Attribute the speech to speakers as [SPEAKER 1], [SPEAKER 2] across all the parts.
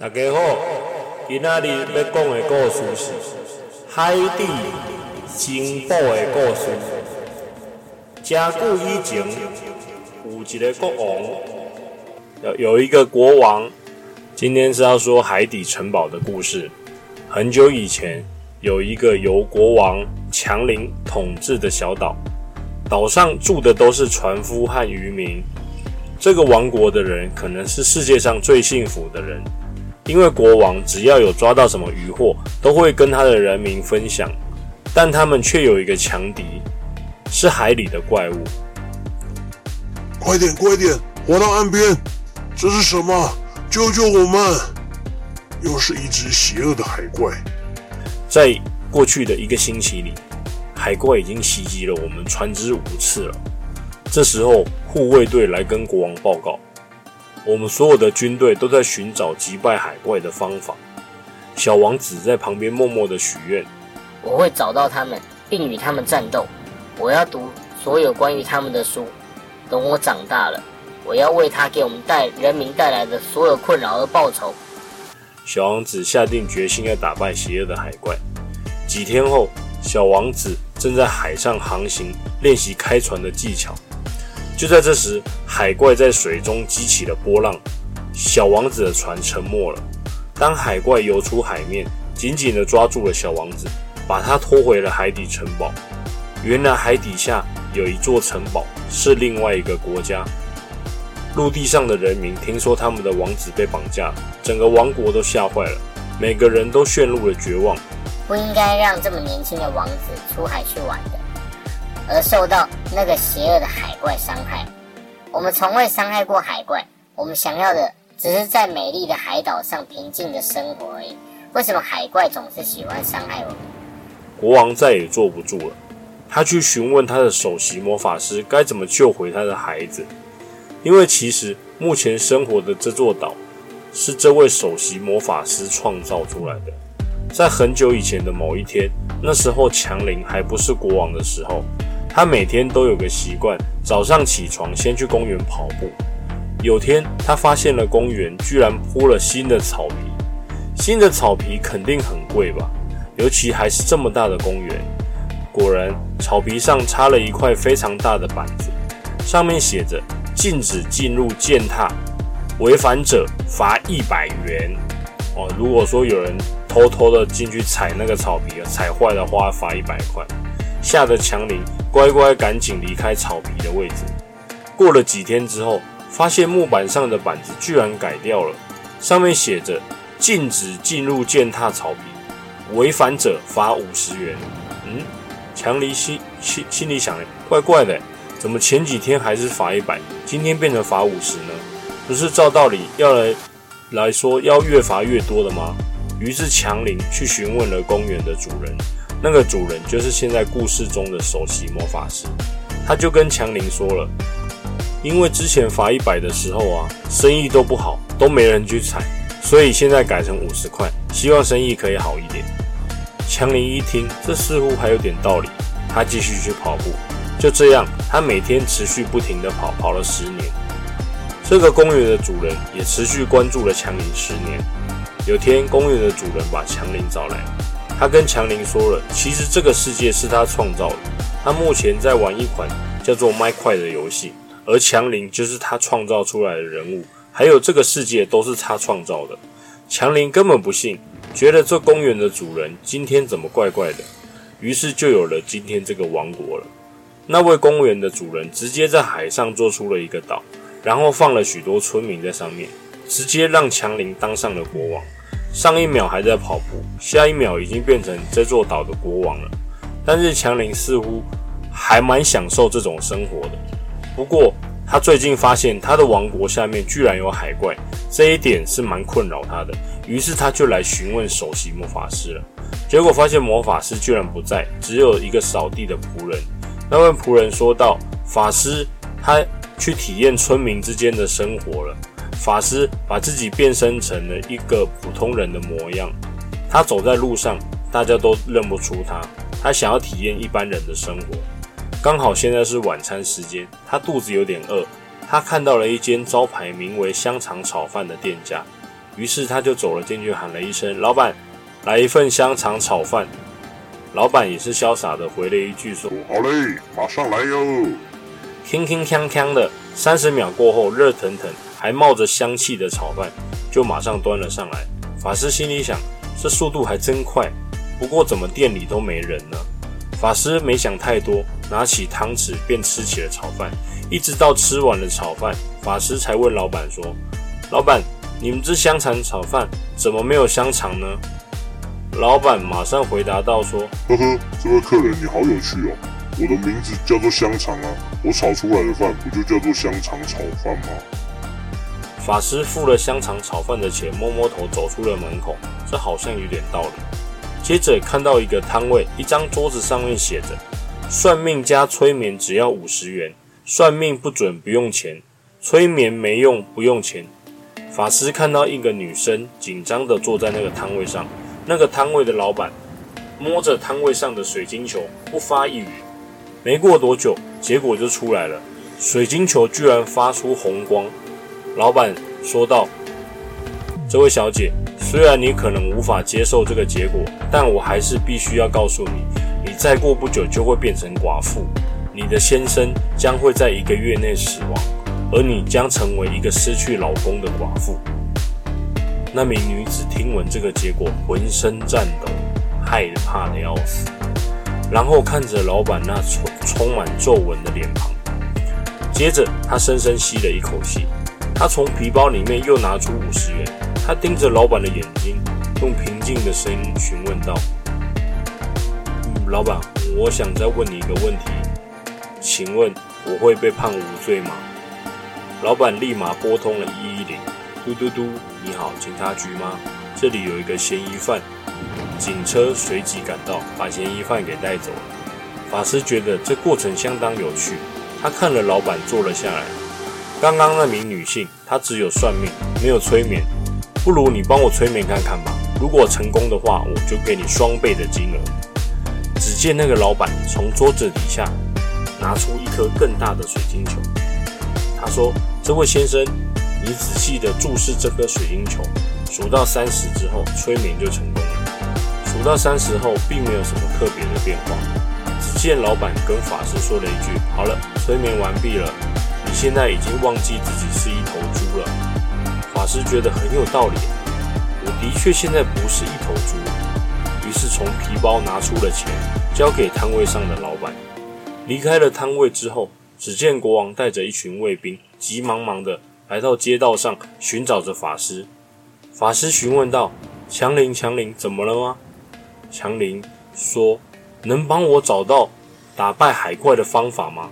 [SPEAKER 1] 大家好，今仔日要讲的故事是海底城堡的故事。真久以前，有一个国王，有有一个国王。今天是要说海底城堡的故事。很久以前，有一个由国王强林统治的小岛，岛上住的都是船夫和渔民。这个王国的人可能是世界上最幸福的人。因为国王只要有抓到什么渔获，都会跟他的人民分享，但他们却有一个强敌，是海里的怪物。
[SPEAKER 2] 快点，快点，划到岸边！这是什么？救救我们！又是一只邪恶的海怪。
[SPEAKER 1] 在过去的一个星期里，海怪已经袭击了我们船只五次了。这时候，护卫队来跟国王报告。我们所有的军队都在寻找击败海怪的方法。小王子在旁边默默的许愿：“
[SPEAKER 3] 我会找到他们，并与他们战斗。我要读所有关于他们的书。等我长大了，我要为他给我们带人民带来的所有困扰而报仇。”
[SPEAKER 1] 小王子下定决心要打败邪恶的海怪。几天后，小王子正在海上航行，练习开船的技巧。就在这时，海怪在水中激起了波浪，小王子的船沉没了。当海怪游出海面，紧紧地抓住了小王子，把他拖回了海底城堡。原来海底下有一座城堡，是另外一个国家。陆地上的人民听说他们的王子被绑架，整个王国都吓坏了，每个人都陷入了绝望。
[SPEAKER 3] 不应该让这么年轻的王子出海去玩的。而受到那个邪恶的海怪伤害，我们从未伤害过海怪。我们想要的只是在美丽的海岛上平静的生活而已。为什么海怪总是喜欢伤害我们？
[SPEAKER 1] 国王再也坐不住了，他去询问他的首席魔法师该怎么救回他的孩子。因为其实目前生活的这座岛是这位首席魔法师创造出来的。在很久以前的某一天，那时候强林还不是国王的时候。他每天都有个习惯，早上起床先去公园跑步。有天，他发现了公园居然铺了新的草皮，新的草皮肯定很贵吧？尤其还是这么大的公园。果然，草皮上插了一块非常大的板子，上面写着“禁止进入践踏，违反者罚一百元”。哦，如果说有人偷偷的进去踩那个草皮，踩坏的话，罚一百块。吓得强林乖乖赶紧离开草皮的位置。过了几天之后，发现木板上的板子居然改掉了，上面写着“禁止进入践踏草皮，违反者罚五十元”。嗯，强林心心心里想：怪怪的，怎么前几天还是罚一百，今天变成罚五十呢？不是照道理要来来说要越罚越多的吗？于是强林去询问了公园的主人。那个主人就是现在故事中的首席魔法师，他就跟强林说了，因为之前罚一百的时候啊，生意都不好，都没人去踩，所以现在改成五十块，希望生意可以好一点。强林一听，这似乎还有点道理，他继续去跑步。就这样，他每天持续不停地跑，跑了十年。这个公园的主人也持续关注了强林十年。有天，公园的主人把强林找来。他跟强林说了，其实这个世界是他创造的。他目前在玩一款叫做《麦块》的游戏，而强林就是他创造出来的人物，还有这个世界都是他创造的。强林根本不信，觉得这公园的主人今天怎么怪怪的，于是就有了今天这个王国了。那位公园的主人直接在海上做出了一个岛，然后放了许多村民在上面，直接让强林当上了国王。上一秒还在跑步，下一秒已经变成这座岛的国王了。但是强林似乎还蛮享受这种生活的。不过他最近发现他的王国下面居然有海怪，这一点是蛮困扰他的。于是他就来询问首席魔法师了。结果发现魔法师居然不在，只有一个扫地的仆人。那位仆人说道：“法师，他去体验村民之间的生活了。”法师把自己变身成了一个普通人的模样，他走在路上，大家都认不出他。他想要体验一般人的生活，刚好现在是晚餐时间，他肚子有点饿。他看到了一间招牌名为“香肠炒饭”的店家，于是他就走了进去，喊了一声：“老板，来一份香肠炒饭。”老板也是潇洒的回了一句说：“
[SPEAKER 2] 好嘞，马上来哟。”
[SPEAKER 1] 铿铿锵锵的，三十秒过后，热腾腾还冒着香气的炒饭就马上端了上来。法师心里想：这速度还真快。不过怎么店里都没人呢？法师没想太多，拿起汤匙便吃起了炒饭，一直到吃完了炒饭，法师才问老板说：“老板。”你们这香肠炒饭怎么没有香肠呢？老板马上回答道：“说，
[SPEAKER 2] 呵呵，这位客人你好有趣哦。我的名字叫做香肠啊，我炒出来的饭不就叫做香肠炒饭吗？”
[SPEAKER 1] 法师付了香肠炒饭的钱，摸摸头走出了门口。这好像有点道理。接着看到一个摊位，一张桌子上面写着：“算命加催眠只要五十元，算命不准不用钱，催眠没用不用钱。”法师看到一个女生紧张地坐在那个摊位上，那个摊位的老板摸着摊位上的水晶球，不发一语。没过多久，结果就出来了，水晶球居然发出红光。老板说道：“这位小姐，虽然你可能无法接受这个结果，但我还是必须要告诉你，你再过不久就会变成寡妇，你的先生将会在一个月内死亡。”而你将成为一个失去老公的寡妇。那名女子听闻这个结果，浑身颤抖，害怕的要死。然后看着老板那充充满皱纹的脸庞，接着她深深吸了一口气。他从皮包里面又拿出五十元，他盯着老板的眼睛，用平静的声音询问道：“老板，我想再问你一个问题，请问我会被判无罪吗？”老板立马拨通了一一零，嘟嘟嘟，你好，警察局吗？这里有一个嫌疑犯，警车随即赶到，把嫌疑犯给带走了。法师觉得这过程相当有趣，他看了老板，坐了下来。刚刚那名女性，她只有算命，没有催眠，不如你帮我催眠看看吧。如果成功的话，我就给你双倍的金额。只见那个老板从桌子底下拿出一颗更大的水晶球。他说：“这位先生，你仔细地注视这颗水晶球，数到三十之后，催眠就成功了。数到三十后，并没有什么特别的变化。只见老板跟法师说了一句：‘好了，催眠完毕了，现在已经忘记自己是一头猪了。’法师觉得很有道理，我的确现在不是一头猪。于是从皮包拿出了钱，交给摊位上的老板，离开了摊位之后。”只见国王带着一群卫兵，急忙忙的来到街道上寻找着法师。法师询问道：“强林，强林，怎么了吗？”强林说：“能帮我找到打败海怪的方法吗？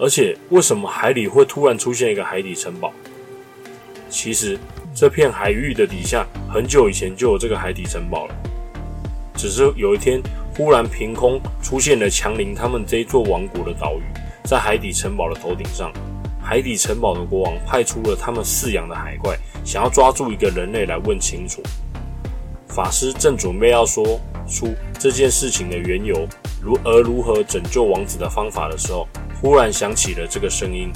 [SPEAKER 1] 而且，为什么海里会突然出现一个海底城堡？其实，这片海域的底下很久以前就有这个海底城堡了，只是有一天忽然凭空出现了强林他们这一座王国的岛屿。”在海底城堡的头顶上，海底城堡的国王派出了他们饲养的海怪，想要抓住一个人类来问清楚。法师正准备要说出这件事情的缘由，如而如何拯救王子的方法的时候，忽然响起了这个声音。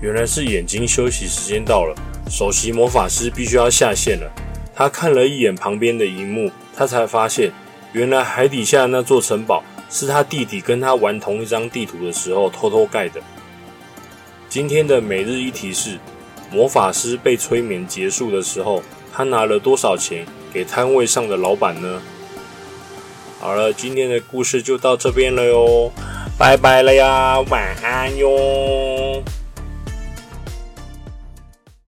[SPEAKER 1] 原来是眼睛休息时间到了，首席魔法师必须要下线了。他看了一眼旁边的荧幕，他才发现，原来海底下那座城堡是他弟弟跟他玩同一张地图的时候偷偷盖的。今天的每日一题是：魔法师被催眠结束的时候，他拿了多少钱给摊位上的老板呢？好了，今天的故事就到这边了哟，拜拜了呀，晚安哟。